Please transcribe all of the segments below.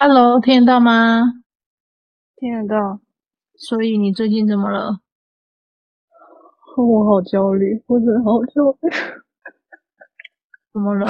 Hello，听得到吗？听得到。所以你最近怎么了？我好焦虑，我真的好焦虑。怎么了？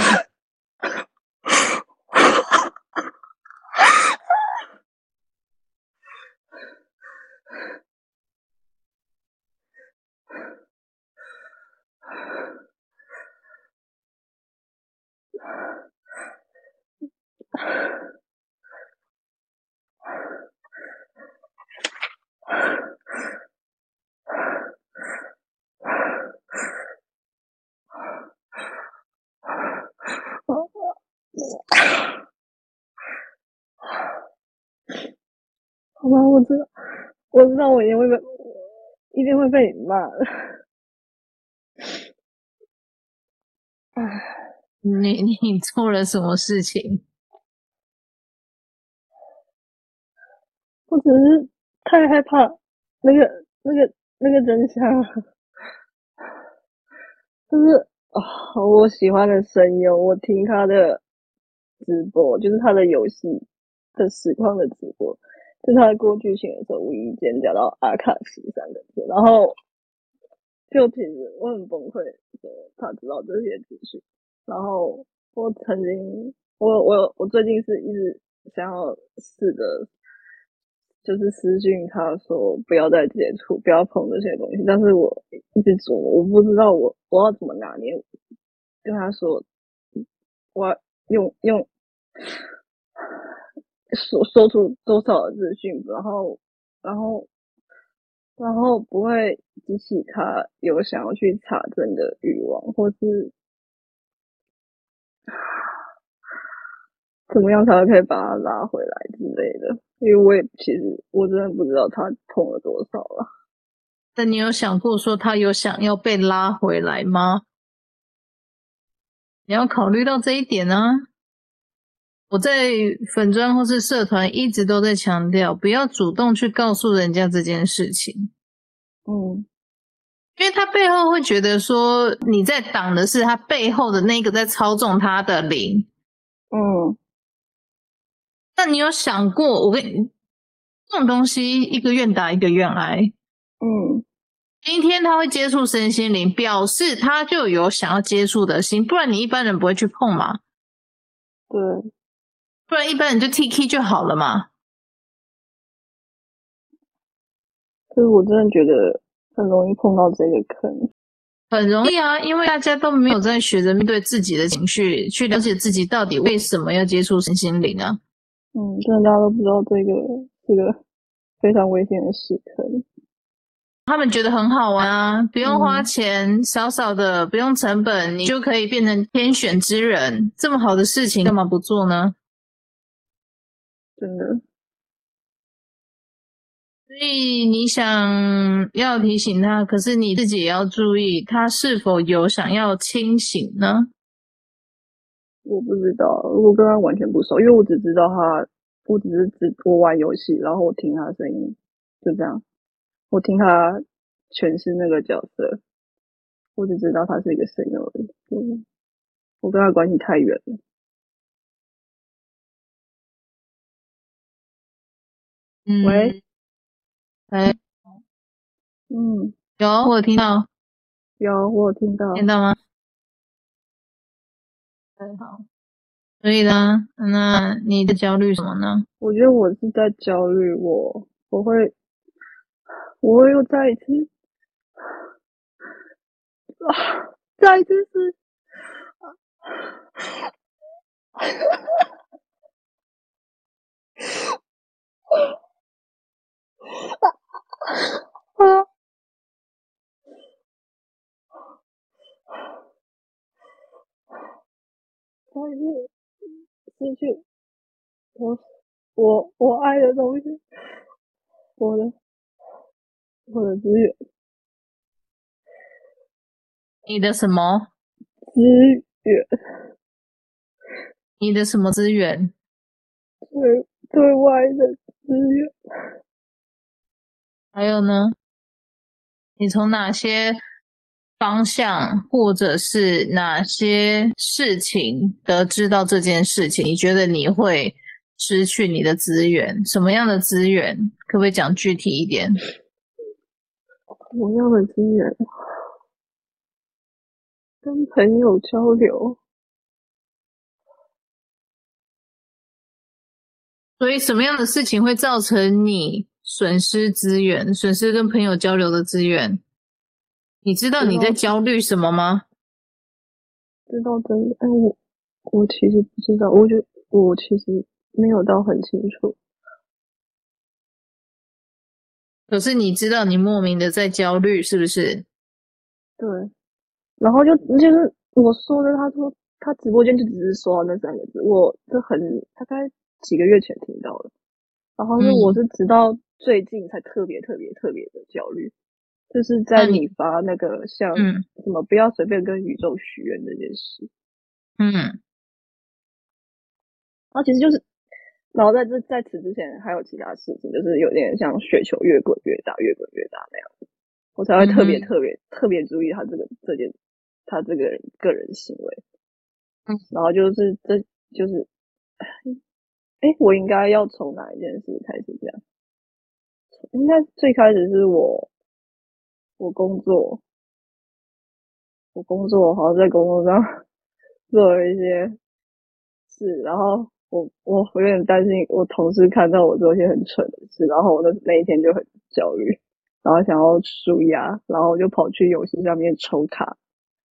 道，我一定会被，一定会被你骂的。唉，你 你做了什么事情？我只是太害怕那个、那个、那个真相，就是啊、哦，我喜欢的声优，我听他的直播，就是他的游戏的实况的直播。就他过剧情的时候，无意间讲到阿卡西三个字，然后就其实我很崩溃，说他知道这些资讯。然后我曾经，我我我最近是一直想要试着，就是私讯他说不要再接触，不要碰这些东西。但是我一直琢磨，我不知道我我要怎么拿捏，跟他说，我用用。说说出多少的资讯，然后，然后，然后不会激起他有想要去查证的欲望，或是怎么样才可以把他拉回来之类的。因为我也其实我真的不知道他碰了多少了。那你有想过说他有想要被拉回来吗？你要考虑到这一点呢、我在粉专或是社团一直都在强调，不要主动去告诉人家这件事情。嗯，因为他背后会觉得说你在挡的是他背后的那个在操纵他的灵。嗯，那你有想过，我跟你这种东西一个愿打一个愿挨。嗯，今天他会接触身心灵，表示他就有想要接触的心，不然你一般人不会去碰嘛。对。不然一般人就 T K 就好了嘛。所以我真的觉得很容易碰到这个坑，很容易啊，因为大家都没有在学着面对自己的情绪，去了解自己到底为什么要接触身心灵啊。嗯，真的大家都不知道这个这个非常危险的时刻。他们觉得很好玩啊，不用花钱，少少的不用成本，你就可以变成天选之人。这么好的事情，干嘛不做呢？真的，所以你想要提醒他，可是你自己也要注意，他是否有想要清醒呢？我不知道，我跟他完全不熟，因为我只知道他，我只是只我玩游戏，然后我听他的声音，就这样，我听他诠释那个角色，我只知道他是一个声优而已，我跟他关系太远了。喂，喂，嗯，有我有听到，有我有听到，听到吗？很好，所以呢，那你的焦虑什么呢？我觉得我是在焦虑，我我会，我会又再一次，啊，再一次是，啊啊失去我我我爱的东西，我的我的资源，你的什么资源？你的什么资源？对对外的资源。还有呢？你从哪些方向，或者是哪些事情得知到这件事情？你觉得你会失去你的资源？什么样的资源？可不可以讲具体一点？什么样的资源？跟朋友交流。所以，什么样的事情会造成你损失资源、损失跟朋友交流的资源？你知道你在焦虑什么吗？知道真的，哎，我我其实不知道，我觉得我其实没有到很清楚。可是你知道你莫名的在焦虑，是不是？对。然后就就是我说的，他说他直播间就只是说那三个字，我这很大概几个月前听到的。然后是我是直到最近才特别特别特别的焦虑。就是在你发那个像什么不要随便跟宇宙许愿这件事，嗯，然后其实就是，然后在这在此之前还有其他事情，就是有点像雪球越滚越大，越滚越大那样子，我才会特别特别特别注意他这个这件他这个人个人行为，嗯，然后就是这就是，哎，我应该要从哪一件事开始讲？应该最开始是我。我工作，我工作好像在工作上 做了一些事，然后我我有点担心我同事看到我做一些很蠢的事，然后我那那一天就很焦虑，然后想要纾压，然后我就跑去游戏上面抽卡，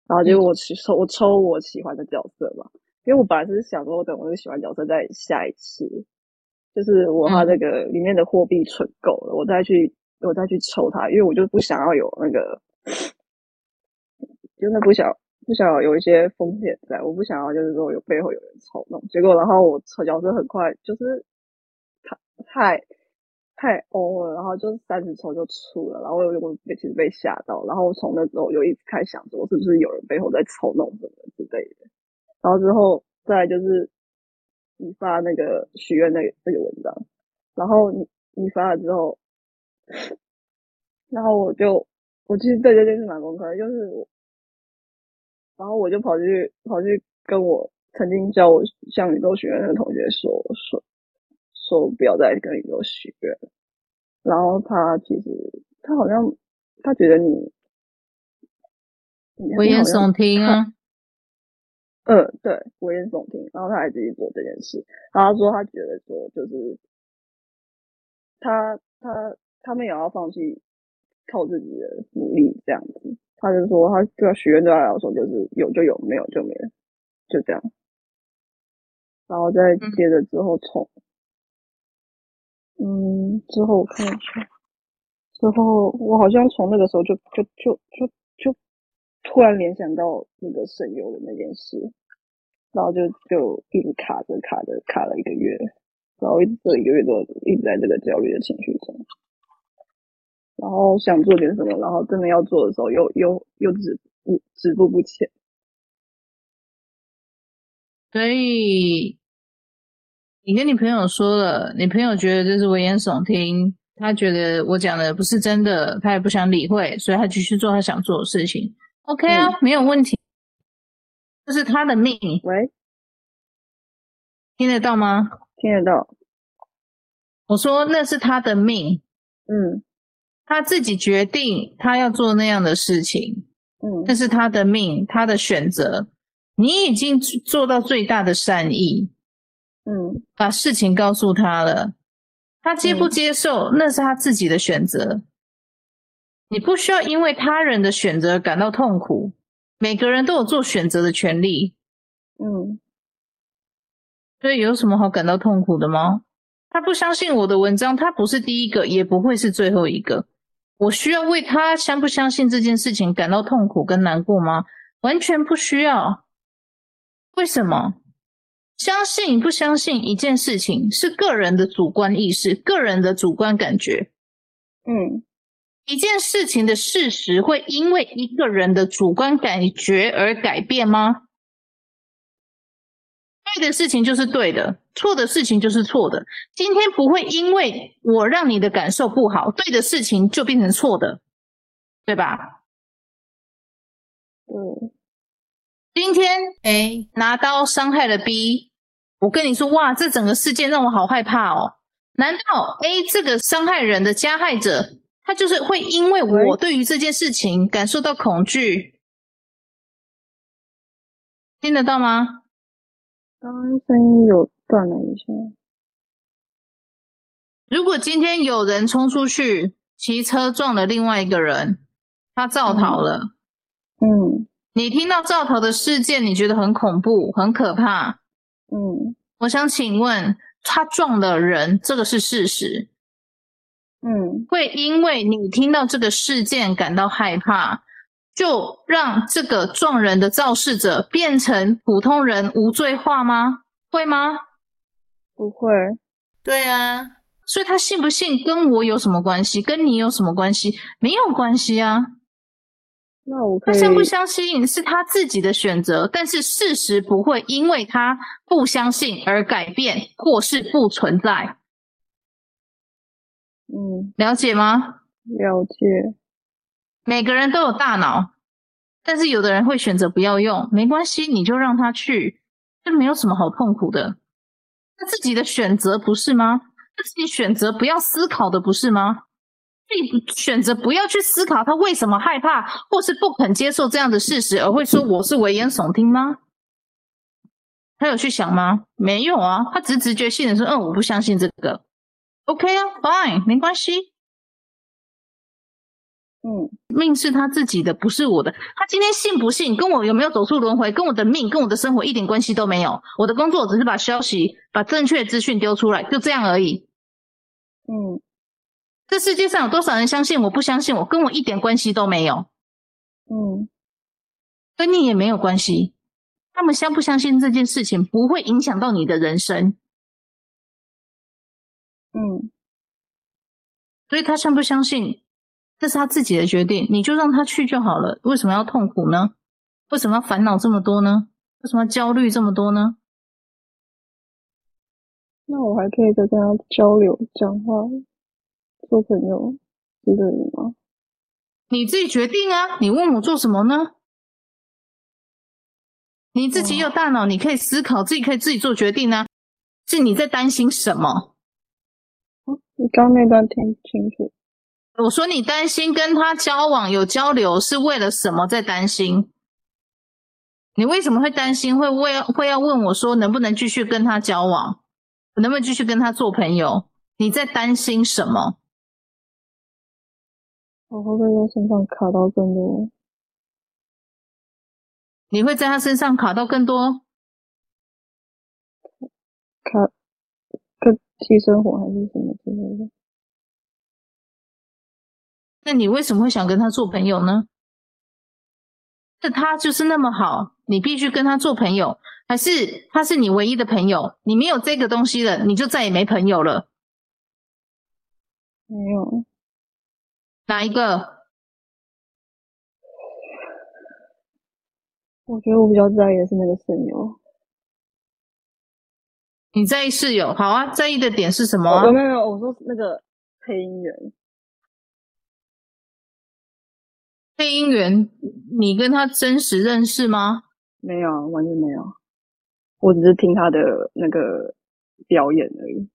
然后结果我去抽我抽我喜欢的角色嘛，因为我本来是想说我等我那个喜欢角色再下一次，就是我把那个里面的货币存够了，我再去。我再去抽它，因为我就不想要有那个，真的不想不想要有一些风险在，我不想要就是说有背后有人操弄。结果然后我抽角色很快就是太太太欧了，然后就三十抽就出了，然后我我其实被吓到，然后从那时候就一直开始想说是不是有人背后在操弄什么之类的。然后之后再就是你发那个许愿那个那个文章，然后你你发了之后。然后我就，我其实对这件事蛮崩溃，就是我，然后我就跑去跑去跟我曾经教我向宇宙许愿的同学说说说不要再跟宇宙许愿，然后他其实他好像他觉得你危言耸听啊，嗯，对，危言耸听，然后他还自己做这件事，然后他说他觉得说就是他他。他们也要放弃靠自己的努力，这样子。他就说，他对许愿对他来说就是有就有，没有就没了，就这样。然后再接着之后从，嗯，之后我看一下，之后我好像从那个时候就就就就就突然联想到那个神游的那件事，然后就就一直卡着卡着卡了一个月，然后一直这一个月都一直在这个焦虑的情绪中。然后想做点什么，然后真的要做的时候又又又止不止步不前。所以你跟你朋友说了，你朋友觉得这是危言耸听，他觉得我讲的不是真的，他也不想理会，所以他继续做他想做的事情。OK 啊，嗯、没有问题，这是他的命。喂，听得到吗？听得到。我说那是他的命。嗯。他自己决定他要做那样的事情，嗯，那是他的命，他的选择。你已经做到最大的善意，嗯，把事情告诉他了，他接不接受，嗯，那是他自己的选择。你不需要因为他人的选择感到痛苦，每个人都有做选择的权利，嗯，所以有什么好感到痛苦的吗？他不相信我的文章，他不是第一个，也不会是最后一个。我需要为他相不相信这件事情感到痛苦跟难过吗？完全不需要。为什么？相信不相信一件事情是个人的主观意识，个人的主观感觉。嗯，一件事情的事实会因为一个人的主观感觉而改变吗？对的事情就是对的，错的事情就是错的。今天不会因为我让你的感受不好，对的事情就变成错的，对吧？嗯。今天 A 拿刀伤害了 B，我跟你说，哇，这整个事件让我好害怕哦。难道 A 这个伤害人的加害者，他就是会因为我对于这件事情感受到恐惧？听得到吗？刚刚声音有断了一下。如果今天有人冲出去骑车撞了另外一个人，他造逃了。嗯，你听到造逃的事件，你觉得很恐怖、很可怕。嗯，我想请问，他撞了人，这个是事实。嗯，会因为你听到这个事件感到害怕，就让这个撞人的肇事者变成普通人无罪化吗？会吗？不会。对啊，所以他信不信跟我有什么关系？跟你有什么关系？没有关系啊。那我。他相不相信是他自己的选择，但是事实不会因为他不相信而改变或是不存在。嗯，了解吗？了解。每个人都有大脑，但是有的人会选择不要用，没关系，你就让他去，这没有什么好痛苦的。他自己的选择不是吗？他自己选择不要思考的不是吗？自己选择不要去思考他为什么害怕，或是不肯接受这样的事实，而会说我是危言耸听吗？他有去想吗？没有啊，他只是直觉性的说，嗯，我不相信这个。OK 啊，Fine，没关系。嗯，命是他自己的，不是我的。他今天信不信，跟我有没有走出轮回，跟我的命，跟我的生活一点关系都没有。我的工作只是把消息、把正确资讯丢出来，就这样而已。嗯，这世界上有多少人相信我，不相信我，跟我一点关系都没有。嗯，跟你也没有关系。他们相不相信这件事情，不会影响到你的人生。嗯，所以他相不相信？这是他自己的决定，你就让他去就好了。为什么要痛苦呢？为什么要烦恼这么多呢？为什么要焦虑这么多呢？那我还可以再跟他交流、讲话、做朋友之类的吗？你自己决定啊！你问我做什么呢？你自己有大脑，你可以思考，自己可以自己做决定啊。是你在担心什么？你刚那段听清楚。我说你担心跟他交往有交流是为了什么？在担心？你为什么会担心？会为会要问我说能不能继续跟他交往？能不能继续跟他做朋友？你在担心什么？我会在身上卡到更多？你会在他身上卡到更多？卡，跟性生活还是什么之类的？那你为什么会想跟他做朋友呢？是他就是那么好，你必须跟他做朋友，还是他是你唯一的朋友？你没有这个东西了，你就再也没朋友了。没有。哪一个？我觉得我比较在意的是那个室友。你在意室友？好啊，在意的点是什么没有没有，我说那个配音员。配音员，你跟他真实认识吗？没有，完全没有。我只是听他的那个表演而已。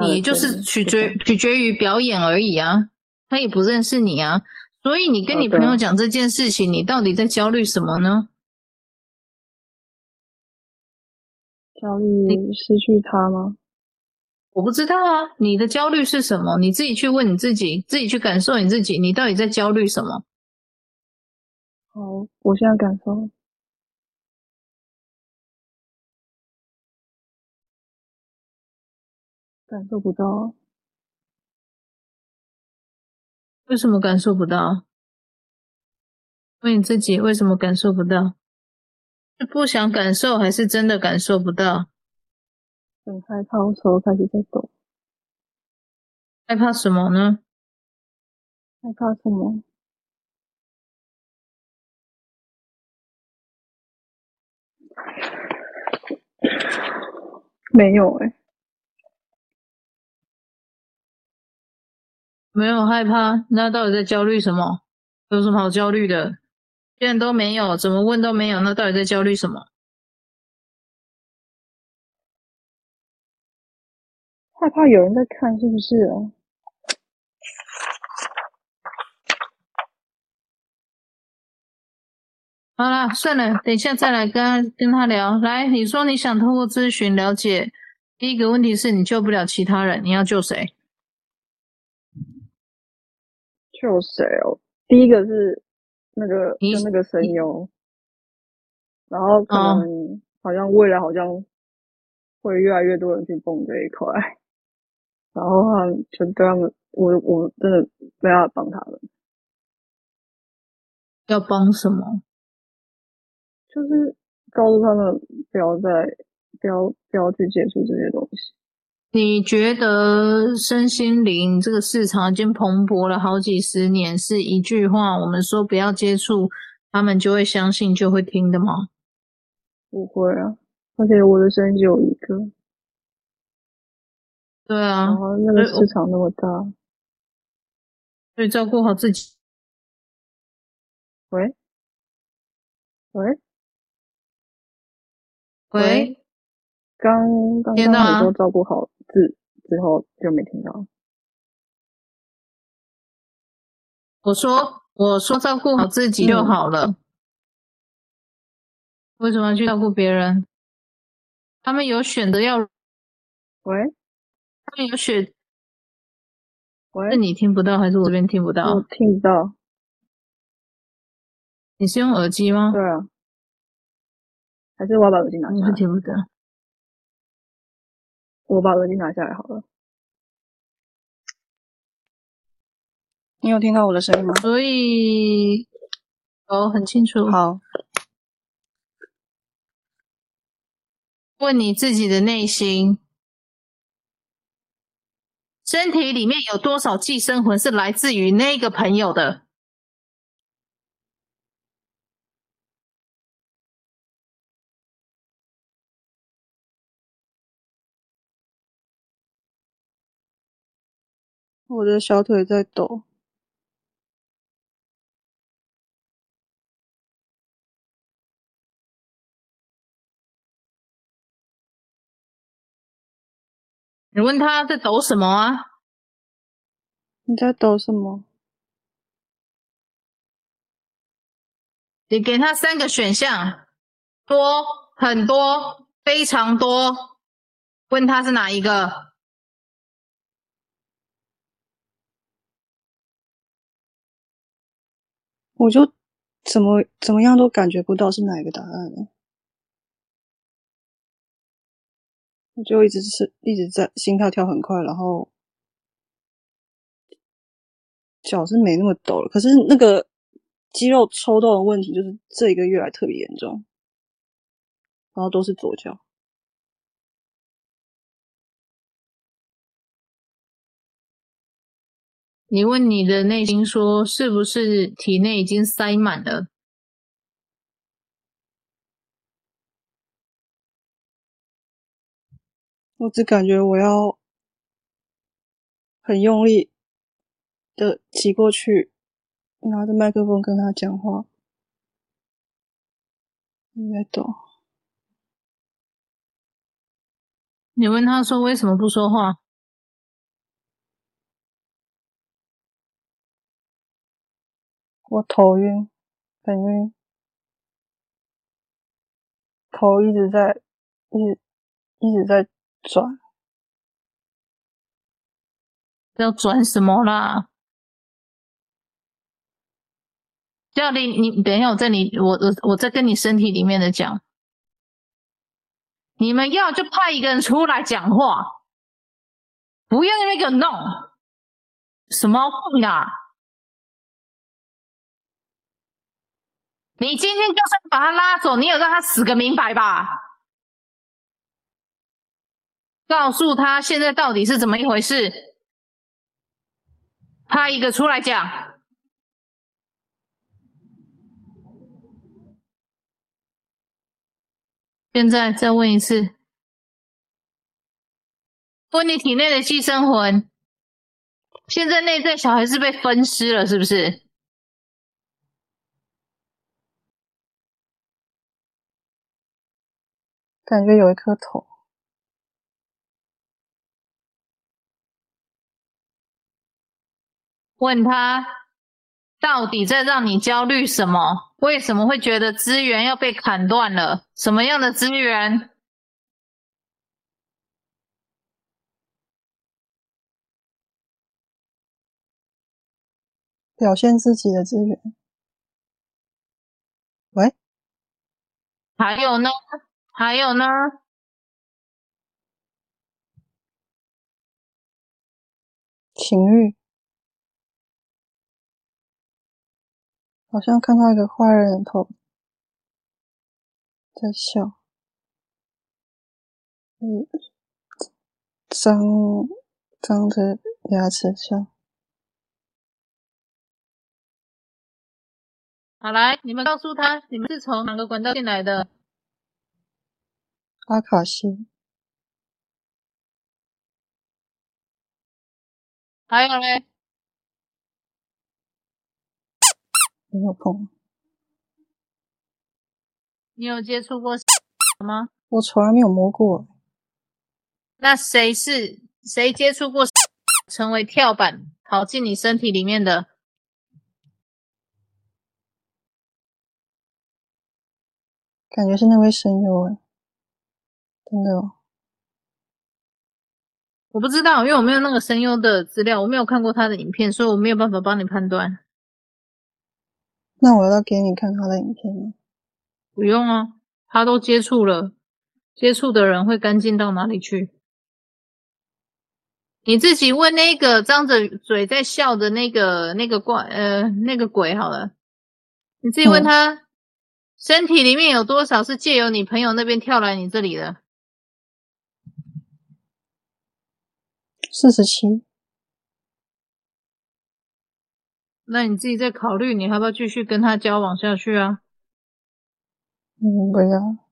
你就是取决 取决于表演而已啊，他也不认识你啊，所以你跟你朋友讲这件事情，你到底在焦虑什么呢？焦虑失去他吗？我不知道啊，你的焦虑是什么？你自己去问你自己，自己去感受你自己，你到底在焦虑什么？好，我现在感受，感受不到。为什么感受不到？问你自己，为什么感受不到？是不想感受，还是真的感受不到？很害怕，我手开始在抖。害怕什么呢？害怕什么？没有哎、欸，没有害怕。那到底在焦虑什么？有什么好焦虑的？这都没有怎么问都没有那到底在焦虑什么？害怕有人在看是不是好了算了等一下再来跟跟他聊。来你说你想通过咨询了解第一个问题是你救不了其他人你要救谁？救谁哦？第一个是那个就那个声优，然后可能好像未来好像会越来越多人去蹦这一块，然后他们就对他们，我我真的没办法帮他们。要帮什么？就是告诉他们不要再不要不要去接触这些东西。你觉得身心灵这个市场已经蓬勃了好几十年，是一句话我们说不要接触，他们就会相信就会听的吗？不会啊，而且我的声音只有一个。对啊，然后那个市场那么大，所以照顾好自己。喂喂。喂，刚刚刚你说照顾好自之后就没听到。我说我说照顾好自己就好了，嗯、为什么要去照顾别人？他们有选择要。喂，他们有选。喂，是你听不到还是我这边听不到？我听不到。你是用耳机吗？对啊。还是我要把耳机拿下来？我听不得。我把耳机拿下来好了。你有听到我的声音吗？所以，哦，很清楚。好。问你自己的内心，身体里面有多少寄生魂是来自于那个朋友的？我的小腿在抖。你问他在抖什么啊？你在抖什么？你给他三个选项：多、很多、非常多。问他是哪一个？我就怎么怎么样都感觉不到是哪一个答案呢？我就一直是一直在心跳跳很快，然后脚是没那么抖了，可是那个肌肉抽动的问题就是这一个月来特别严重，然后都是左脚。你问你的内心说，是不是体内已经塞满了？我只感觉我要很用力的挤过去，拿着麦克风跟他讲话。你在懂。你问他说为什么不说话？我头晕，很晕，头一直在，一直一直在转，要转什么啦？教练，你等一下，我在你，我我我在跟你身体里面的讲，你们要就派一个人出来讲话，不要那边给我弄，什么话呀？你今天就算把他拉走，你有让他死个明白吧？告诉他现在到底是怎么一回事，派一个出来讲。现在再问一次，问你体内的寄生魂，现在内在小孩是被分尸了，是不是？感觉有一颗头。问他到底在让你焦虑什么？为什么会觉得资源要被砍断了？什么样的资源？表现自己的资源。喂？还有呢？还有呢？情欲。好像看到一个坏人的头在笑，嗯，张张着牙齿笑。好，来，你们告诉他，你们是从哪个管道进来的？阿卡西。还有嘞？没有碰。你有接触过吗？我从来没有摸过。那谁是谁接触过成为跳板跑进你身体里面的？感觉是那位声优哎，真的哦。我不知道，因为我没有那个声优的资料，我没有看过他的影片，所以我没有办法帮你判断。那我要给你看他的影片吗？不用啊，他都接触了，接触的人会干净到哪里去？你自己问那个张着嘴在笑的那个那个怪呃那个鬼好了，你自己问他，嗯、身体里面有多少是借由你朋友那边跳来你这里的？四十七。那你自己再考虑，你要不要继续跟他交往下去啊？嗯，不要。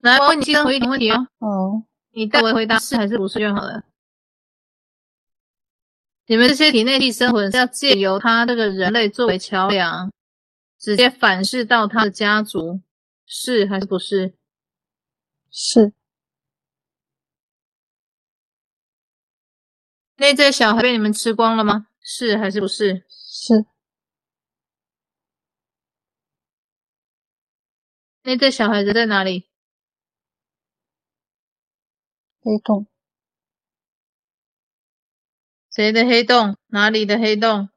来，我问你最后一个问题哦。哦。你代为回答是还是不是就好了。你们这些体内寄生魂是要借由他这个人类作为桥梁。直接反噬到他的家族，是还是不是？是。那只小孩被你们吃光了吗？是还是不是？是。那只小孩子在哪里？黑洞。谁的黑洞？哪里的黑洞？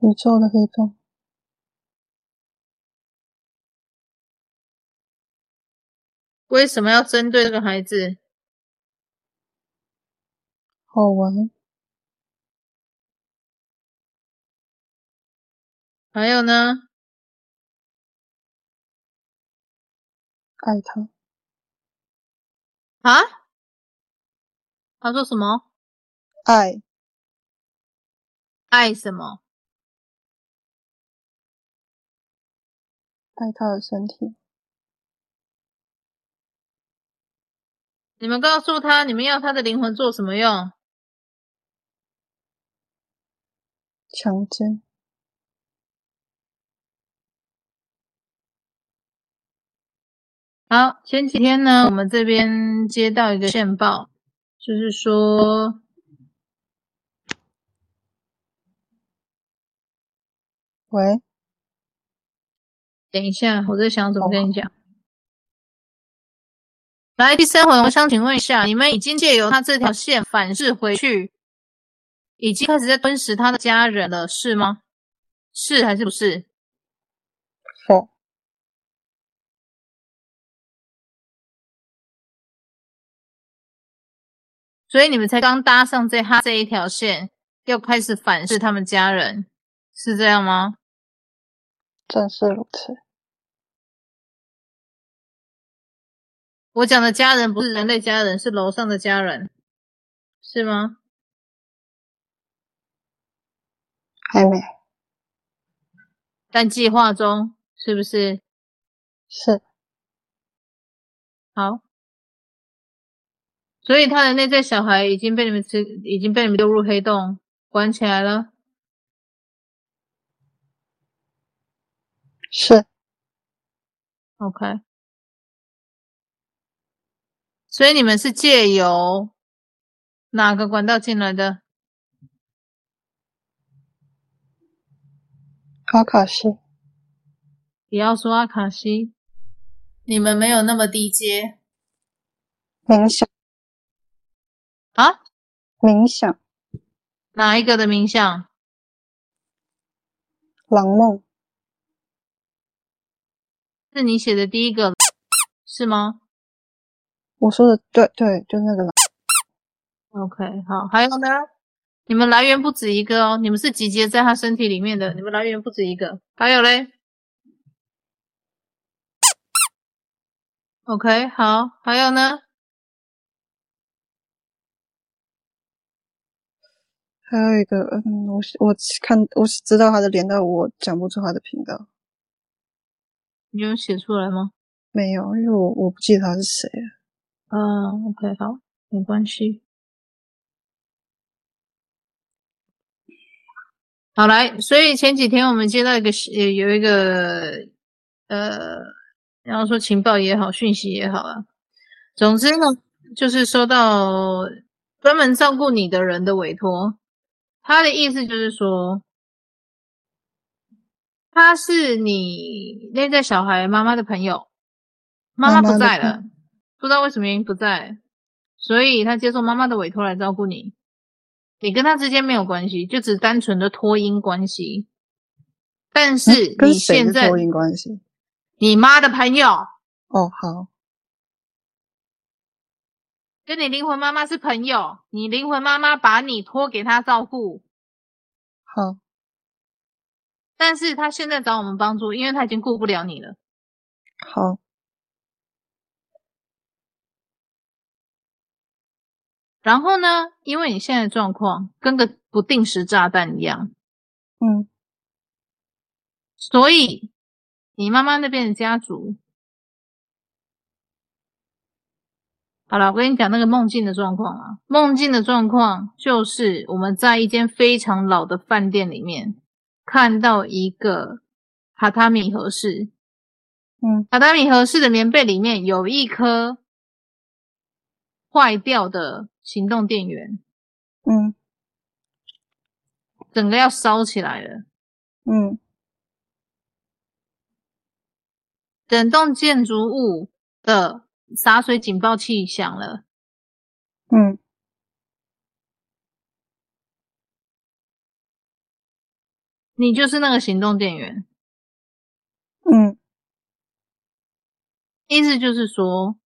宇宙的黑洞，为什么要针对这个孩子？好玩。还有呢？爱他。啊？他说什么？爱。爱什么？爱他的身体。你们告诉他，你们要他的灵魂做什么用？强奸。好，前几天呢，我们这边接到一个线报，就是说，喂。等一下，我在想怎么跟你讲。来，第三回，我想请问一下，你们已经借由他这条线反噬回去，已经开始在吞噬他的家人了，是吗？是还是不是？哦。所以你们才刚搭上这他这一条线，又开始反噬他们家人，是这样吗？正是如此。我讲的家人不是人类家人，是楼上的家人，是吗？还没。但计划中是不是？是。好。所以他的内在小孩已经被你们吃，已经被你们丢入黑洞，关起来了。是。OK。所以你们是借由哪个管道进来的？阿卡西。不要说阿卡西，你们没有那么低阶。冥想。啊？冥想。哪一个的冥想？狼梦。是你写的第一个，是吗？我说的对对，就那个了。OK，好，还有呢？你们来源不止一个哦，你们是集结在他身体里面的，你们来源不止一个。还有嘞？OK，好，还有呢？还有一个，嗯，我我看我知道他的脸，但我讲不出他的频道。你有写出来吗？没有，因为我我不记得他是谁。嗯，OK，好，没关系。好来，所以前几天我们接到一个呃，有一个呃，然后说情报也好，讯息也好啊，总之呢，就是收到专门照顾你的人的委托。他的意思就是说，他是你内在小孩妈妈的朋友，妈妈不在了，不知道为什么原因不在，所以他接受妈妈的委托来照顾你。你跟他之间没有关系，就只单纯的托婴关系。但是你现在托婴关系，你妈的朋友哦，好。跟你灵魂妈妈是朋友，你灵魂妈妈把你托给他照顾，好。但是他现在找我们帮助，因为他已经顾不了你了。好。然后呢，因为你现在的状况跟个不定时炸弹一样，嗯，所以你妈妈那边的家族。好了，我跟你讲那个梦境的状况啊。梦境的状况就是我们在一间非常老的饭店里面看到一个榻榻米和室，嗯，榻榻米和室的棉被里面有一颗坏掉的行动电源，嗯，整个要烧起来了，嗯，整栋建筑物的。洒水警报器响了，嗯，你就是那个行动电源，嗯，意思就是说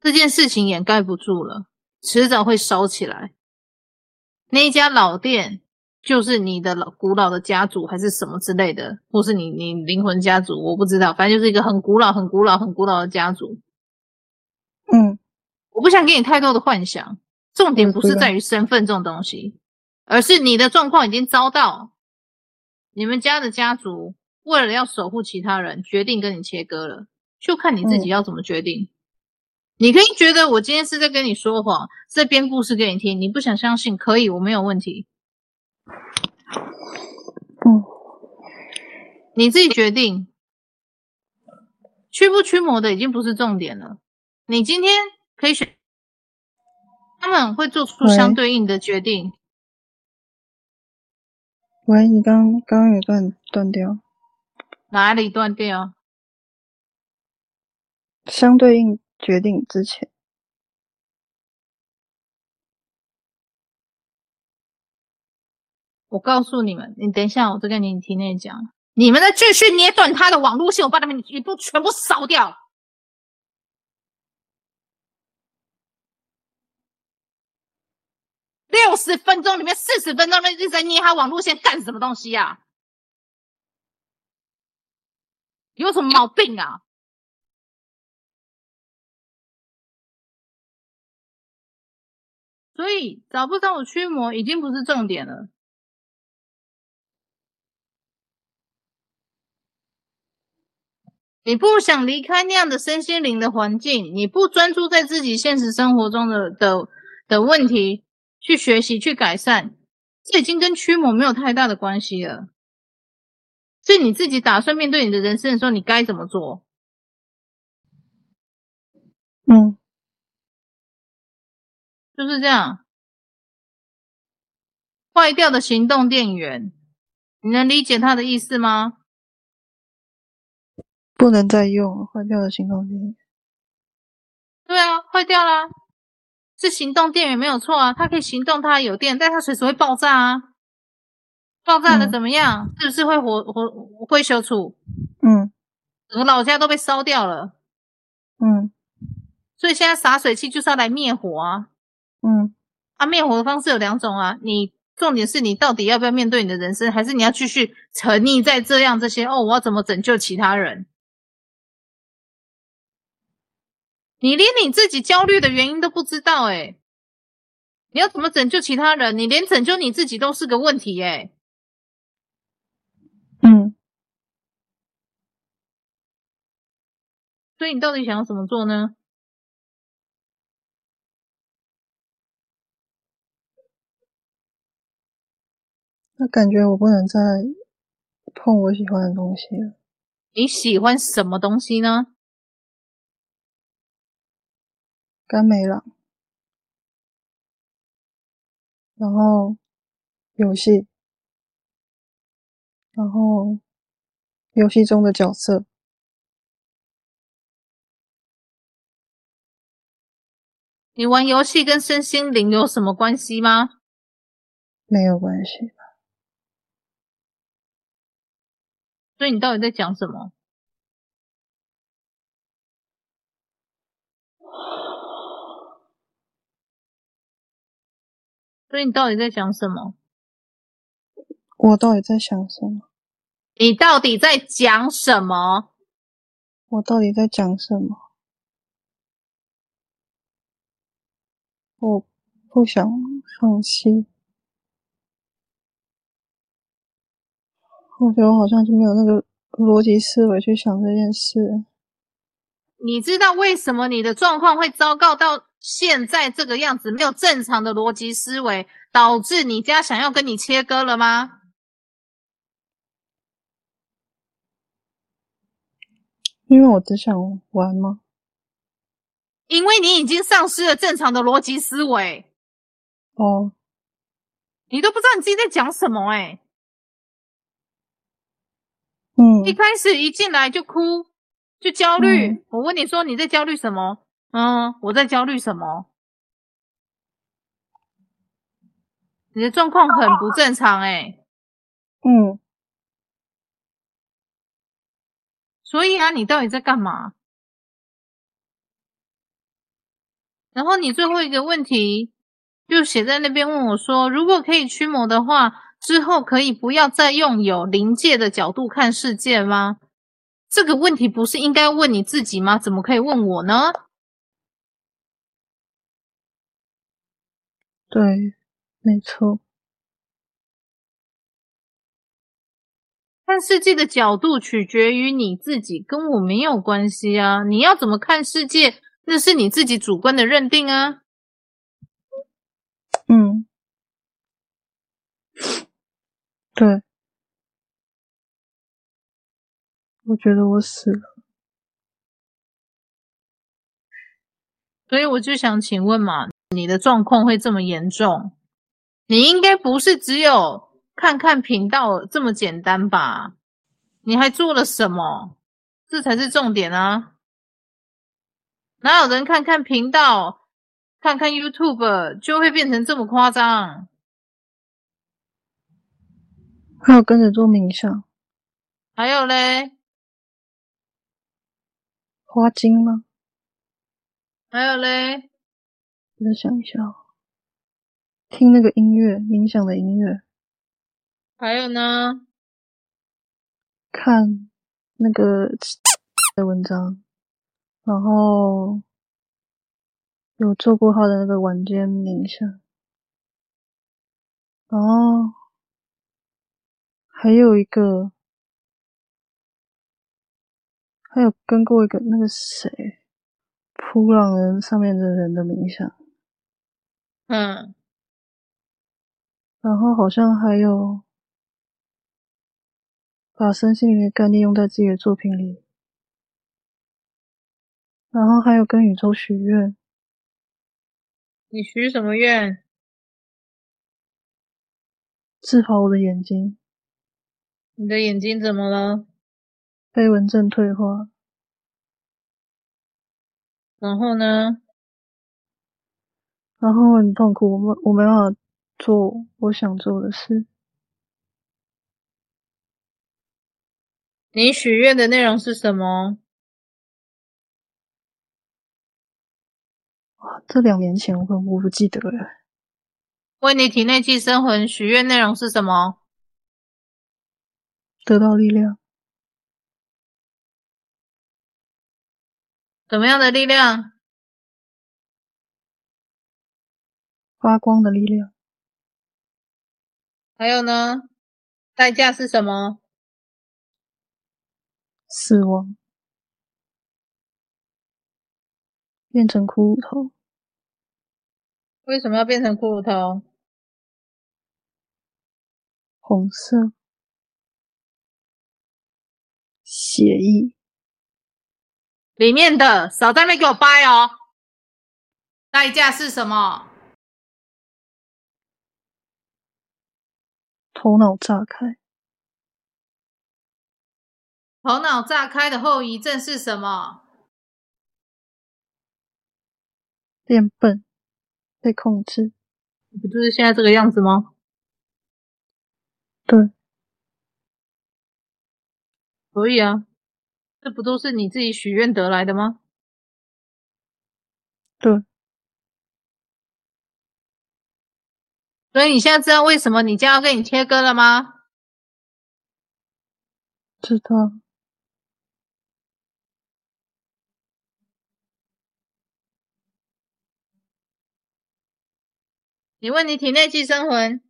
这件事情掩盖不住了，迟早会烧起来。那一家老店就是你的老古老的家族，还是什么之类的，或是你你灵魂家族，我不知道，反正就是一个很古老、很古老、很古老的家族。嗯，我不想给你太多的幻想，重点不是在于身份这种东西，而是你的状况已经遭到你们家的家族为了要守护其他人，决定跟你切割了，就看你自己要怎么决定。嗯、你可以觉得我今天是在跟你说谎，是在编故事给你听，你不想相信可以，我没有问题。嗯，你自己决定，驱不驱魔的已经不是重点了。你今天可以选，他们会做出相对应的决定。喂，你刚刚刚有断断掉，哪里断掉？相对应决定之前，我告诉你们，你等一下，我再跟你体内讲，你们再继续捏断他的网路线，我把他们一部全部烧掉。六十分钟里面，四十分钟里面一直在捏他网路线干什么东西呀、啊？有什么毛病啊？所以找不到驱魔已经不是重点了。你不想离开那样的身心灵的环境，你不专注在自己现实生活中的的的问题。去学习，去改善，这已经跟驱魔没有太大的关系了。所以你自己打算面对你的人生的时候，你该怎么做？嗯，就是这样。坏掉的行动电源，你能理解他的意思吗？不能再用坏掉的行动电源。对啊，坏掉啦，是行动电源没有错啊，它可以行动，它有电，但它随时会爆炸啊。爆炸了怎么样？嗯、是不是会火火会修处？嗯，整个老家都被烧掉了。嗯，所以现在洒水器就是要来灭火啊。嗯，啊，灭火的方式有两种啊。你重点是你到底要不要面对你的人生，还是你要继续沉溺在这样这些？哦，我要怎么拯救其他人？你连你自己焦虑的原因都不知道诶，你要怎么拯救其他人？你连拯救你自己都是个问题诶。嗯，所以你到底想要怎么做呢？那感觉我不能再碰我喜欢的东西了。你喜欢什么东西呢？甘美朗，然后游戏。然后，游戏中的角色，你玩游戏跟身心灵有什么关系吗？没有关系。所以你到底在讲什么？所以你到底在讲什么？我到底在想什么？你到底在讲什么？我到底在讲什么？我不想放弃。我觉得我好像就没有那个逻辑思维去想这件事。你知道为什么你的状况会糟糕到现在这个样子？没有正常的逻辑思维，导致你家想要跟你切割了吗？因为我只想玩吗？因为你已经丧失了正常的逻辑思维。哦，你都不知道你自己在讲什么哎、欸、嗯，一开始一进来就哭，就焦虑。嗯、我问你说你在焦虑什么？嗯，我在焦虑什么？你的状况很不正常哎、欸、嗯。所以啊，你到底在干嘛？然后你最后一个问题就写在那边问我说：“如果可以驱魔的话，之后可以不要再用有灵界的角度看世界吗？”这个问题不是应该问你自己吗？怎么可以问我呢？对，没错。看世界的角度取决于你自己，跟我没有关系啊！你要怎么看世界，那是你自己主观的认定啊。嗯，对，我觉得我死了，所以我就想请问嘛，你的状况会这么严重？你应该不是只有。看看频道这么简单吧？你还做了什么？这才是重点啊！哪有人看看频道、看看 YouTube 就会变成这么夸张？还有跟着做冥想，还有嘞，花精吗？还有嘞，我再想一下，听那个音乐，冥想的音乐。还有呢，看那个的文章，然后有做过他的那个晚间冥想，然后还有一个，还有跟过一个那个谁，普朗人上面的人的冥想，嗯，然后好像还有。把身心灵的概念用在自己的作品里，然后还有跟宇宙许愿。你许什么愿？治好我的眼睛。你的眼睛怎么了？飞蚊症退化。然后呢？然后很痛苦，我没我没办法做我想做的事。你许愿的内容是什么？哇，这两年前我可我不记得了。为你体内寄生魂许愿内容是什么？得到力量。什么样的力量？发光的力量。还有呢？代价是什么？死亡。变成骷髅头。为什么要变成骷髅头？红色。血意。里面的少在那边给我掰哦。代价是什么？头脑炸开。头脑炸开的后遗症是什么？变笨，被控制。不就是现在这个样子吗？对。所以啊。这不都是你自己许愿得来的吗？对。所以你现在知道为什么你家要跟你切割了吗？知道。你问你体内寄生魂，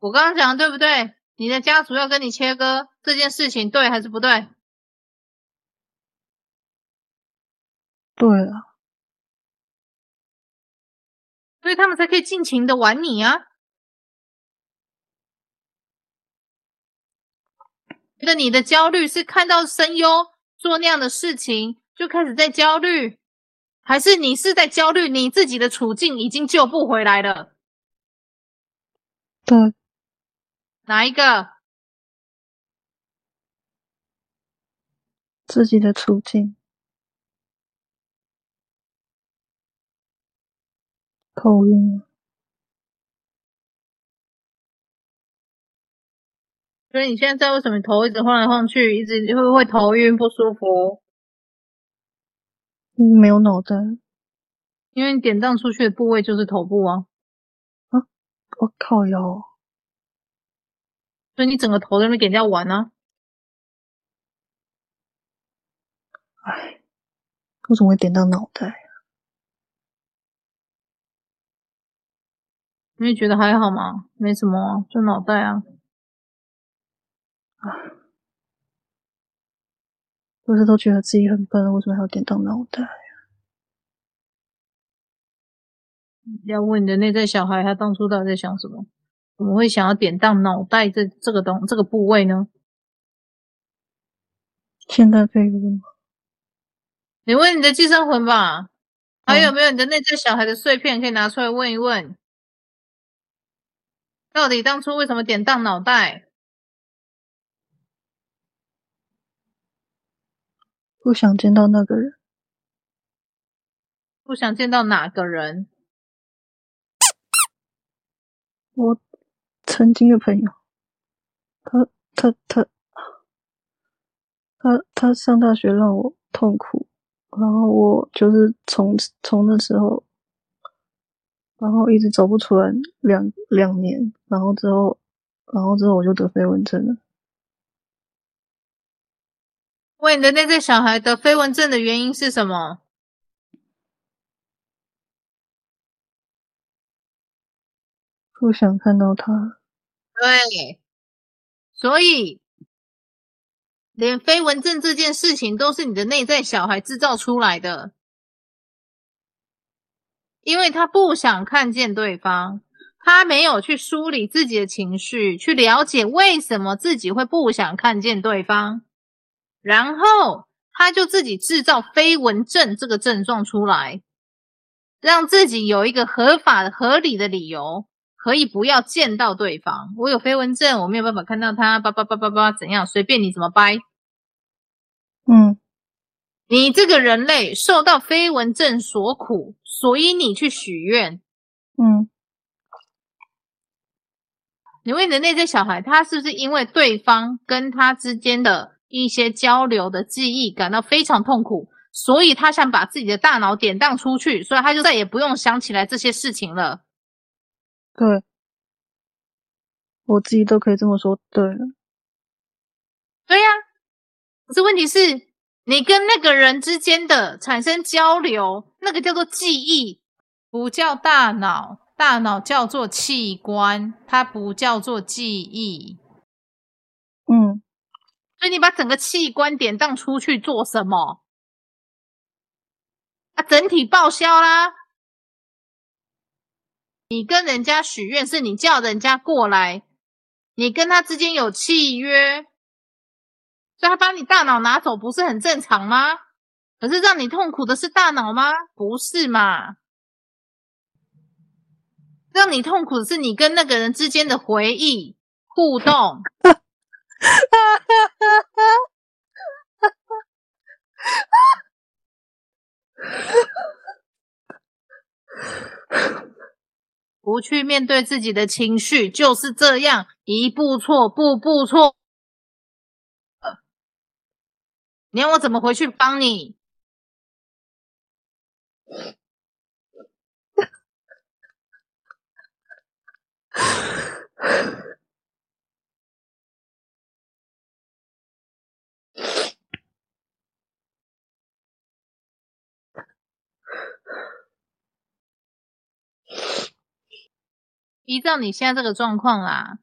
我刚刚讲的对不对？你的家族要跟你切割这件事情，对还是不对？对啊，所以他们才可以尽情的玩你啊！觉得你的焦虑是看到声优做那样的事情就开始在焦虑，还是你是在焦虑你自己的处境已经救不回来了？对，哪一个？自己的处境。头晕，所以你现在为什么头一直晃来晃去，一直会不会头晕不舒服？没有脑袋，因为你典当出去的部位就是头部啊！啊，我靠腰，所以你整个头都没给人家玩啊！哎，我怎么会点到脑袋？你会觉得还好吗？没什么啊，就脑袋啊。啊，不是都觉得自己很笨，为什么还要点到脑袋？要问你的内在小孩，他当初到底在想什么？怎么会想要点到脑袋这这个东这个部位呢？现在可以问吗？你问你的寄生魂吧，还有没有你的内在小孩的碎片可以拿出来问一问？到底当初为什么典当脑袋？不想见到那个人。不想见到哪个人？我曾经的朋友。他他他他他上大学让我痛苦，然后我就是从从那时候。然后一直走不出来两两年，然后之后，然后之后我就得飞蚊症了。问你的那个小孩得飞蚊症的原因是什么？不想看到他。对，所以连飞蚊症这件事情都是你的内在小孩制造出来的。因为他不想看见对方，他没有去梳理自己的情绪，去了解为什么自己会不想看见对方，然后他就自己制造飞蚊症这个症状出来，让自己有一个合法的、合理的理由，可以不要见到对方。我有飞蚊症，我没有办法看到他，叭叭叭叭叭，怎样？随便你怎么掰。嗯，你这个人类受到飞蚊症所苦，所以你去许愿。嗯。你问你的那些小孩，他是不是因为对方跟他之间的一些交流的记忆感到非常痛苦，所以他想把自己的大脑典当出去，所以他就再也不用想起来这些事情了。对，我自己都可以这么说。对了，对呀。可是问题是，你跟那个人之间的产生交流，那个叫做记忆，不叫大脑。大脑叫做器官，它不叫做记忆。嗯，所以你把整个器官典当出去做什么？啊，整体报销啦！你跟人家许愿，是你叫人家过来，你跟他之间有契约，所以他把你大脑拿走，不是很正常吗？可是让你痛苦的是大脑吗？不是嘛？让你痛苦的是你跟那个人之间的回忆互动。不去面对自己的情绪，就是这样，一步错，步步错。你要我怎么回去帮你？依照你现在这个状况啦，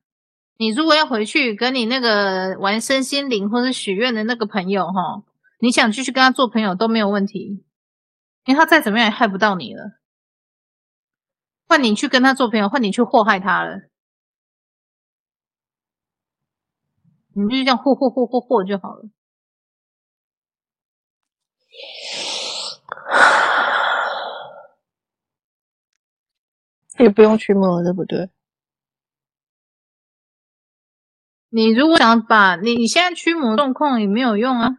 你如果要回去跟你那个玩身心灵或者许愿的那个朋友哈，你想继续跟他做朋友都没有问题，因为他再怎么样也害不到你了。换你去跟他做朋友，换你去祸害他了，你就这样祸祸祸祸祸就好了。也不用驱魔了，对不对？你如果想把你你现在驱魔状况也没有用啊。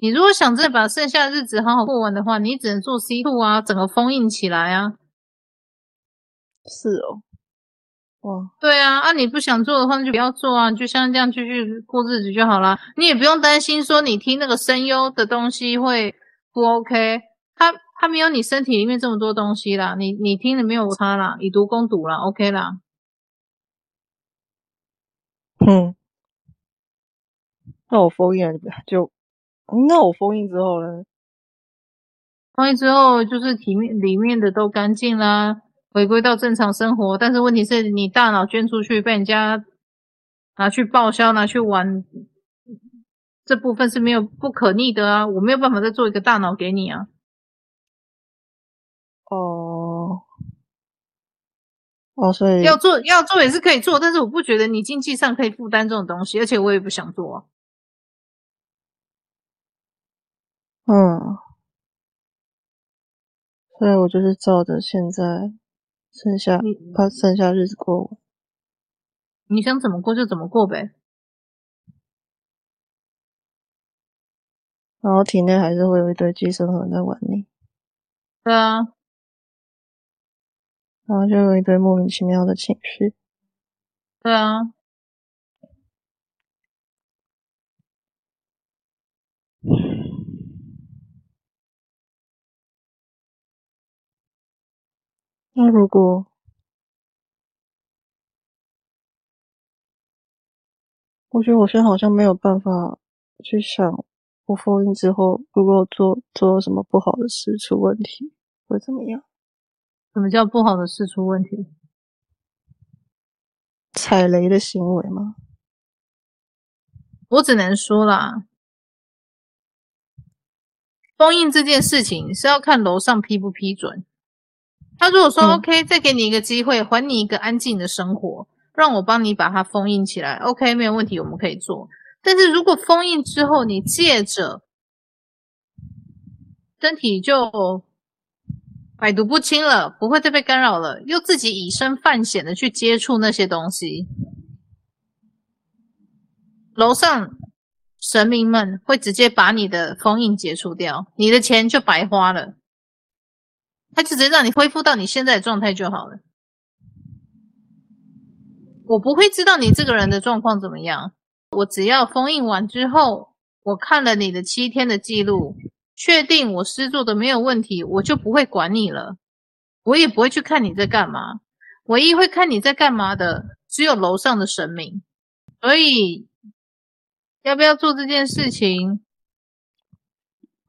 你如果想再把剩下的日子好好过完的话，你只能做 C two 啊，整个封印起来啊。是哦，哇，对啊，啊，你不想做的话，那就不要做啊，就像这样继续过日子就好啦。你也不用担心说你听那个声优的东西会不 OK，他他没有你身体里面这么多东西啦，你你听了没有差啦，以毒攻毒啦，OK 啦。嗯，那我封印了就，那我封印之后呢？封印之后就是体面里面的都干净啦。回归到正常生活，但是问题是你大脑捐出去被人家拿去报销、拿去玩，这部分是没有不可逆的啊！我没有办法再做一个大脑给你啊。哦，哦，所以要做要做也是可以做，但是我不觉得你经济上可以负担这种东西，而且我也不想做啊。嗯，所以我就是照着现在。剩下把剩下日子过，你想怎么过就怎么过呗。然后体内还是会有一堆寄生虫在玩你。对啊。然后就有一堆莫名其妙的情绪。对啊。那如果我觉得我现在好像没有办法去想，我封印之后，如果做做了什么不好的事出问题，会怎么样？什么叫不好的事出问题？踩雷的行为吗？我只能说啦，封印这件事情是要看楼上批不批准。他如果说、嗯、OK，再给你一个机会，还你一个安静的生活，让我帮你把它封印起来，OK，没有问题，我们可以做。但是如果封印之后，你借着身体就百毒不侵了，不会再被干扰了，又自己以身犯险的去接触那些东西，楼上神明们会直接把你的封印解除掉，你的钱就白花了。他就直接让你恢复到你现在的状态就好了。我不会知道你这个人的状况怎么样。我只要封印完之后，我看了你的七天的记录，确定我施作的没有问题，我就不会管你了。我也不会去看你在干嘛。唯一会看你在干嘛的，只有楼上的神明。所以，要不要做这件事情？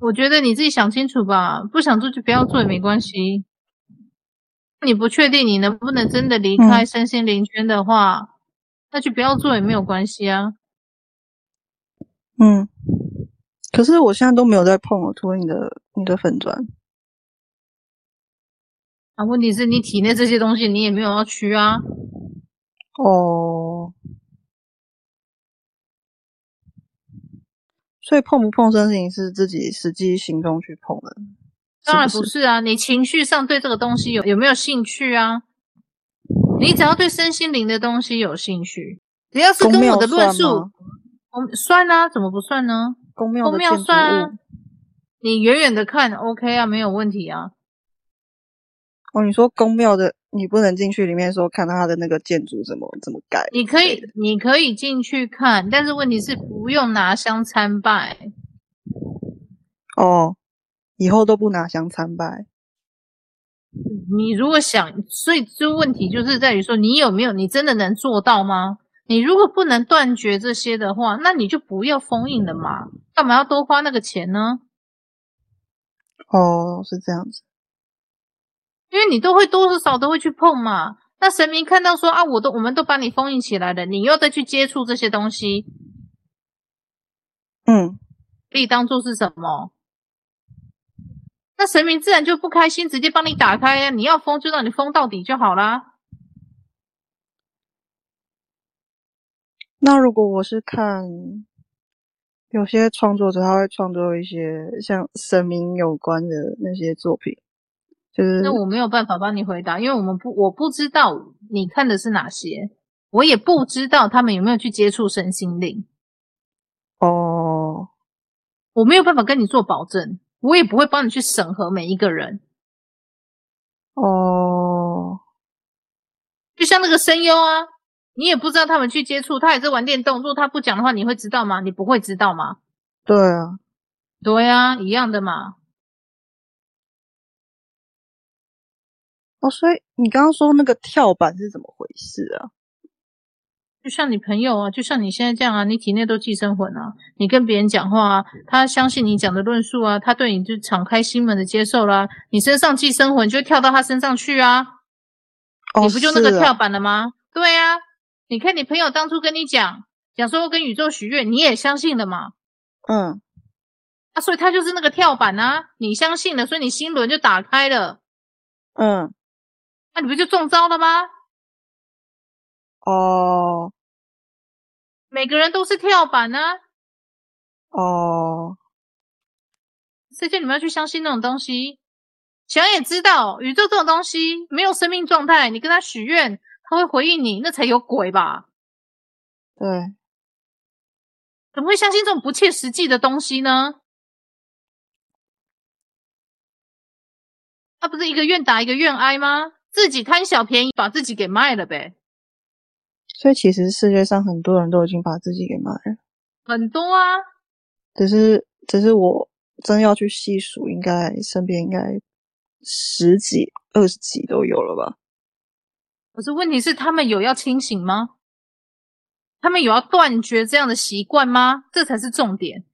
我觉得你自己想清楚吧，不想做就不要做也没关系。你不确定你能不能真的离开身心灵圈的话，嗯、那就不要做也没有关系啊。嗯，可是我现在都没有在碰我，除了你的你的粉砖。啊，问题是你体内这些东西你也没有要驱啊。哦。所以碰不碰身心灵是自己实际行动去碰的，当然不是啊！你情绪上对这个东西有有没有兴趣啊？你只要对身心灵的东西有兴趣，只要是跟我的论述，嗯，算啊，怎么不算呢？宫庙算啊！你远远的看，OK 啊，没有问题啊。哦，你说宫庙的。你不能进去里面说看到他的那个建筑怎么怎么改。你可以，你可以进去看，但是问题是不用拿香参拜。哦，以后都不拿香参拜。你如果想，所以这问题就是在于说，你有没有，你真的能做到吗？你如果不能断绝这些的话，那你就不要封印了嘛，干嘛要多花那个钱呢？哦，是这样子。因为你都会多少都会去碰嘛，那神明看到说啊，我都我们都把你封印起来了，你又再去接触这些东西，嗯，可以当做是什么？那神明自然就不开心，直接帮你打开呀，你要封就让你封到底就好啦。那如果我是看有些创作者，他会创作一些像神明有关的那些作品。就是，那我没有办法帮你回答，因为我们不，我不知道你看的是哪些，我也不知道他们有没有去接触身心灵。哦，我没有办法跟你做保证，我也不会帮你去审核每一个人。哦，就像那个声优啊，你也不知道他们去接触，他也在玩电动，如果他不讲的话，你会知道吗？你不会知道吗？对啊，对啊，一样的嘛。哦，所以你刚刚说那个跳板是怎么回事啊？就像你朋友啊，就像你现在这样啊，你体内都寄生魂啊，你跟别人讲话啊，他相信你讲的论述啊，他对你就敞开心门的接受啦，你身上寄生魂就跳到他身上去啊，哦，你不就那个跳板了吗？啊对啊，你看你朋友当初跟你讲，讲说跟宇宙许愿，你也相信了嘛？嗯，啊，所以他就是那个跳板啊，你相信了，所以你心轮就打开了，嗯。那你不就中招了吗？哦，每个人都是跳板呢。哦，谁叫你们要去相信那种东西？想也知道，宇宙这种东西没有生命状态，你跟他许愿，他会回应你，那才有鬼吧？对，怎么会相信这种不切实际的东西呢？他不是一个愿打一个愿挨吗？自己贪小便宜，把自己给卖了呗。所以其实世界上很多人都已经把自己给卖了。很多啊，只是只是我真要去细数，应该身边应该十几、二十几都有了吧。可是问题是，他们有要清醒吗？他们有要断绝这样的习惯吗？这才是重点。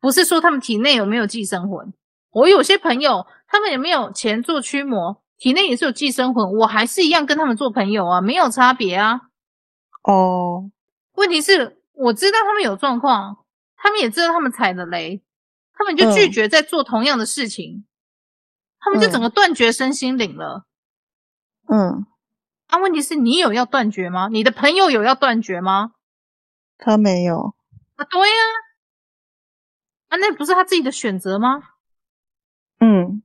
不是说他们体内有没有寄生魂。我有些朋友，他们有没有钱做驱魔？体内也是有寄生魂，我还是一样跟他们做朋友啊，没有差别啊。哦，问题是我知道他们有状况，他们也知道他们踩了雷，他们就拒绝再做同样的事情，嗯、他们就整个断绝身心灵了。嗯，啊，问题是你有要断绝吗？你的朋友有要断绝吗？他没有。啊，对呀，啊，那不是他自己的选择吗？嗯，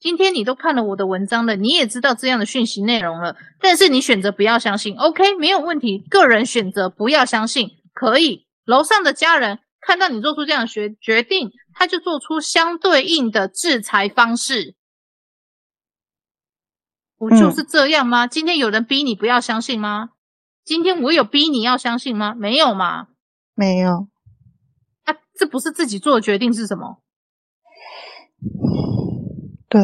今天你都看了我的文章了，你也知道这样的讯息内容了，但是你选择不要相信，OK，没有问题，个人选择不要相信，可以。楼上的家人看到你做出这样的决决定，他就做出相对应的制裁方式。不就是这样吗？嗯、今天有人逼你不要相信吗？今天我有逼你要相信吗？没有吗？没有。啊，这不是自己做的决定是什么？对。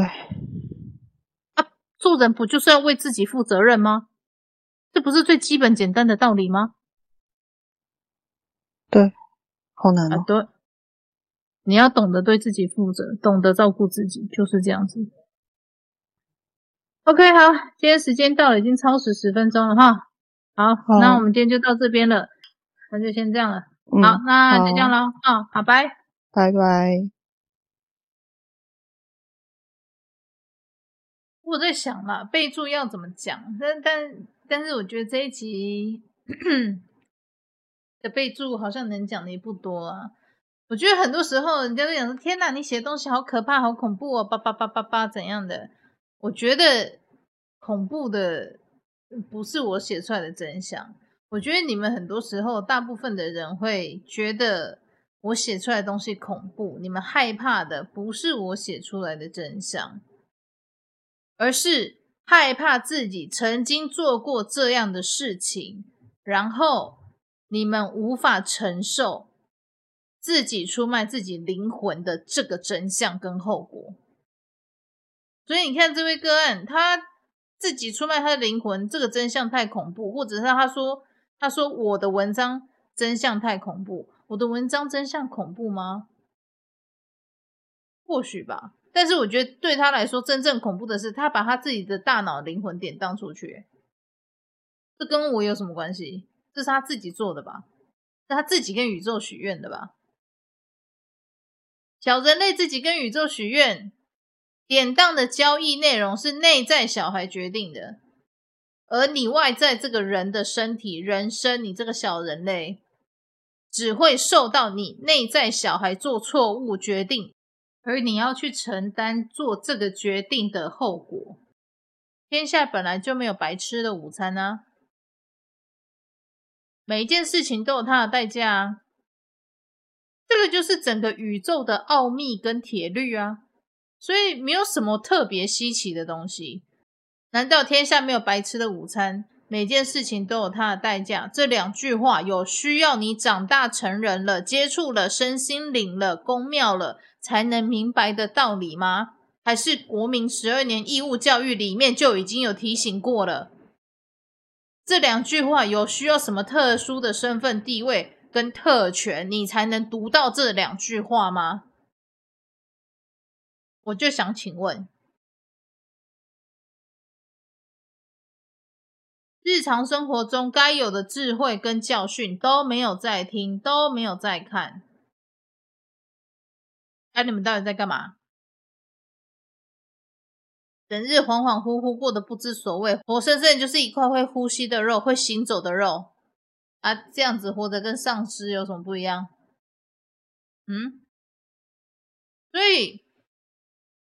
啊，做人不就是要为自己负责任吗？这不是最基本简单的道理吗？对，好难哦。啊，对，你要懂得对自己负责，懂得照顾自己，就是这样子。OK，好，今天时间到了，已经超时十分钟了哈。好，好，那我们今天就到这边了，那就先这样了。嗯、好，那就这样喽。嗯、哦，好，拜拜拜。我在想了，备注要怎么讲？但但但是，我觉得这一集的备注好像能讲的也不多啊。我觉得很多时候，人家都讲说：“天哪，你写的东西好可怕，好恐怖哦，叭叭叭叭叭，怎样的？”我觉得恐怖的不是我写出来的真相。我觉得你们很多时候，大部分的人会觉得我写出来的东西恐怖。你们害怕的不是我写出来的真相，而是害怕自己曾经做过这样的事情，然后你们无法承受自己出卖自己灵魂的这个真相跟后果。所以你看，这位个案，他自己出卖他的灵魂，这个真相太恐怖，或者是他说，他说我的文章真相太恐怖，我的文章真相恐怖吗？或许吧，但是我觉得对他来说，真正恐怖的是他把他自己的大脑灵魂典当出去，这跟我有什么关系？这是他自己做的吧？是他自己跟宇宙许愿的吧？小人类自己跟宇宙许愿。典当的交易内容是内在小孩决定的，而你外在这个人的身体、人生，你这个小人类，只会受到你内在小孩做错误决定，而你要去承担做这个决定的后果。天下本来就没有白吃的午餐啊，每一件事情都有它的代价啊，这个就是整个宇宙的奥秘跟铁律啊。所以没有什么特别稀奇的东西。难道天下没有白吃的午餐？每件事情都有它的代价。这两句话有需要你长大成人了，接触了身心灵了，宫庙了，才能明白的道理吗？还是国民十二年义务教育里面就已经有提醒过了？这两句话有需要什么特殊的身份地位跟特权，你才能读到这两句话吗？我就想请问，日常生活中该有的智慧跟教训都没有在听，都没有在看，哎、你们到底在干嘛？整日恍恍惚惚，过得不知所谓，活生生就是一块会呼吸的肉，会行走的肉啊！这样子活着跟丧尸有什么不一样？嗯，所以。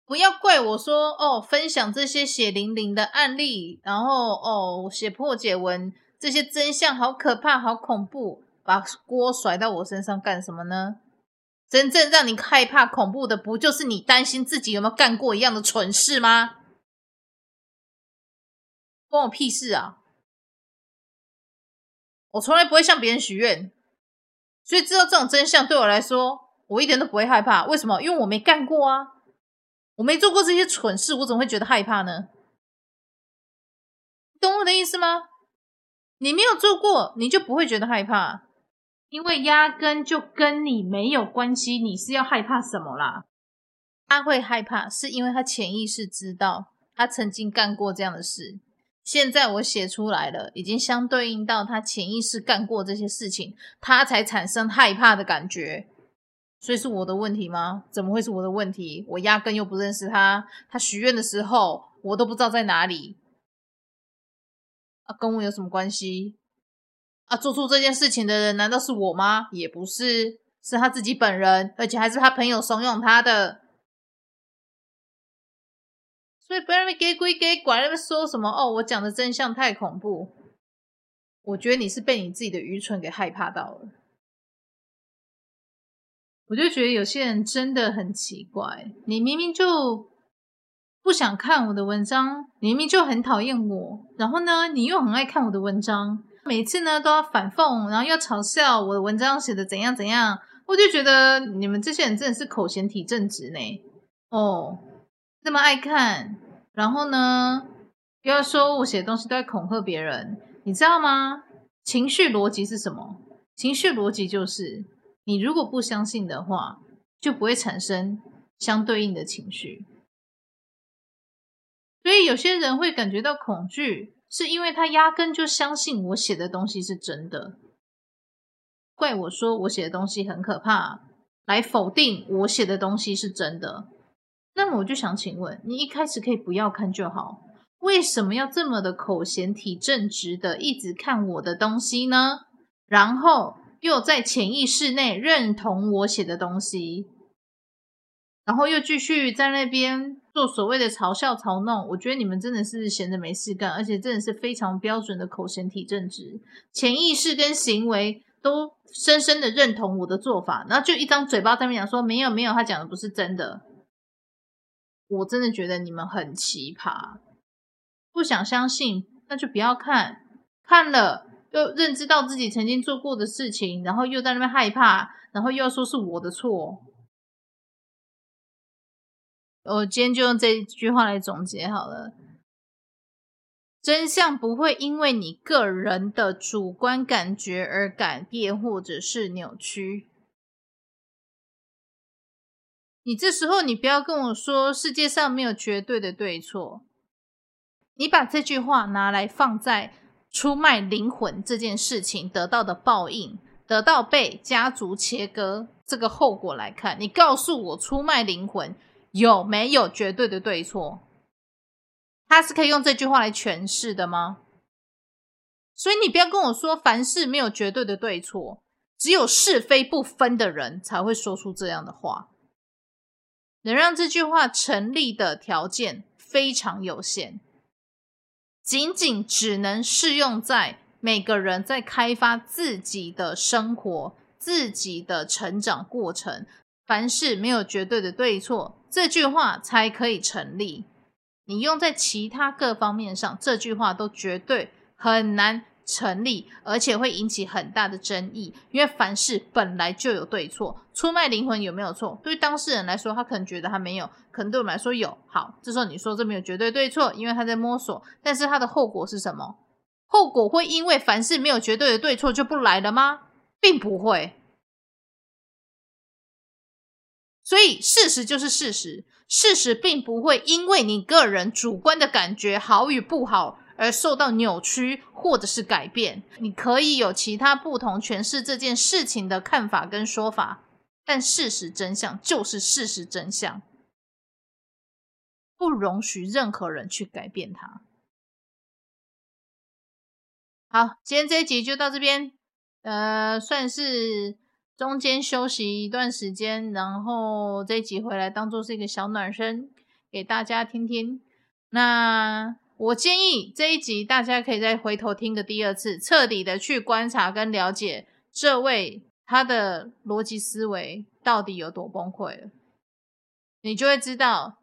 不要怪我说哦，分享这些血淋淋的案例，然后哦，写破解文，这些真相好可怕，好恐怖，把锅甩到我身上干什么呢？真正让你害怕恐怖的，不就是你担心自己有没有干过一样的蠢事吗？关我屁事啊！我从来不会向别人许愿，所以知道这种真相对我来说，我一点都不会害怕。为什么？因为我没干过啊。我没做过这些蠢事，我怎么会觉得害怕呢？懂我的意思吗？你没有做过，你就不会觉得害怕，因为压根就跟你没有关系。你是要害怕什么啦？他会害怕，是因为他潜意识知道他曾经干过这样的事。现在我写出来了，已经相对应到他潜意识干过这些事情，他才产生害怕的感觉。所以是我的问题吗？怎么会是我的问题？我压根又不认识他。他许愿的时候，我都不知道在哪里。啊，跟我有什么关系？啊，做出这件事情的人难道是我吗？也不是，是他自己本人，而且还是他朋友怂恿他的。所以不要那边给鬼给拐，那边说什么哦，我讲的真相太恐怖。我觉得你是被你自己的愚蠢给害怕到了。我就觉得有些人真的很奇怪，你明明就不想看我的文章，你明明就很讨厌我，然后呢，你又很爱看我的文章，每次呢都要反讽，然后又嘲笑我的文章写的怎样怎样，我就觉得你们这些人真的是口嫌体正直呢。哦，这么爱看，然后呢又要说我写的东西都在恐吓别人，你知道吗？情绪逻辑是什么？情绪逻辑就是。你如果不相信的话，就不会产生相对应的情绪。所以有些人会感觉到恐惧，是因为他压根就相信我写的东西是真的。怪我说我写的东西很可怕，来否定我写的东西是真的。那么我就想请问，你一开始可以不要看就好，为什么要这么的口嫌体正直的一直看我的东西呢？然后。又在潜意识内认同我写的东西，然后又继续在那边做所谓的嘲笑、嘲弄。我觉得你们真的是闲着没事干，而且真的是非常标准的口嫌体正直，潜意识跟行为都深深的认同我的做法，然后就一张嘴巴在那边讲说没有没有，他讲的不是真的。我真的觉得你们很奇葩，不想相信那就不要看，看了。又认知到自己曾经做过的事情，然后又在那边害怕，然后又要说是我的错。我今天就用这一句话来总结好了：真相不会因为你个人的主观感觉而改变或者是扭曲。你这时候你不要跟我说世界上没有绝对的对错，你把这句话拿来放在。出卖灵魂这件事情得到的报应，得到被家族切割这个后果来看，你告诉我出卖灵魂有没有绝对的对错？他是可以用这句话来诠释的吗？所以你不要跟我说凡事没有绝对的对错，只有是非不分的人才会说出这样的话。能让这句话成立的条件非常有限。仅仅只能适用在每个人在开发自己的生活、自己的成长过程。凡事没有绝对的对错，这句话才可以成立。你用在其他各方面上，这句话都绝对很难成立，而且会引起很大的争议。因为凡事本来就有对错，出卖灵魂有没有错？对当事人来说，他可能觉得他没有，可能对我们来说有。好，这时候你说这没有绝对对错，因为他在摸索。但是他的后果是什么？后果会因为凡事没有绝对的对错就不来了吗？并不会。所以事实就是事实，事实并不会因为你个人主观的感觉好与不好。而受到扭曲或者是改变，你可以有其他不同诠释这件事情的看法跟说法，但事实真相就是事实真相，不容许任何人去改变它。好，今天这一集就到这边，呃，算是中间休息一段时间，然后这一集回来当做是一个小暖身，给大家听听。那。我建议这一集大家可以再回头听个第二次，彻底的去观察跟了解这位他的逻辑思维到底有多崩溃了，你就会知道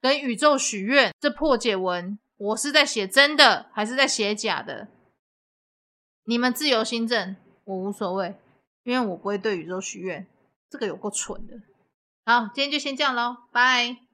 跟宇宙许愿这破解文，我是在写真的还是在写假的？你们自由心证，我无所谓，因为我不会对宇宙许愿，这个有够蠢的。好，今天就先这样喽，拜。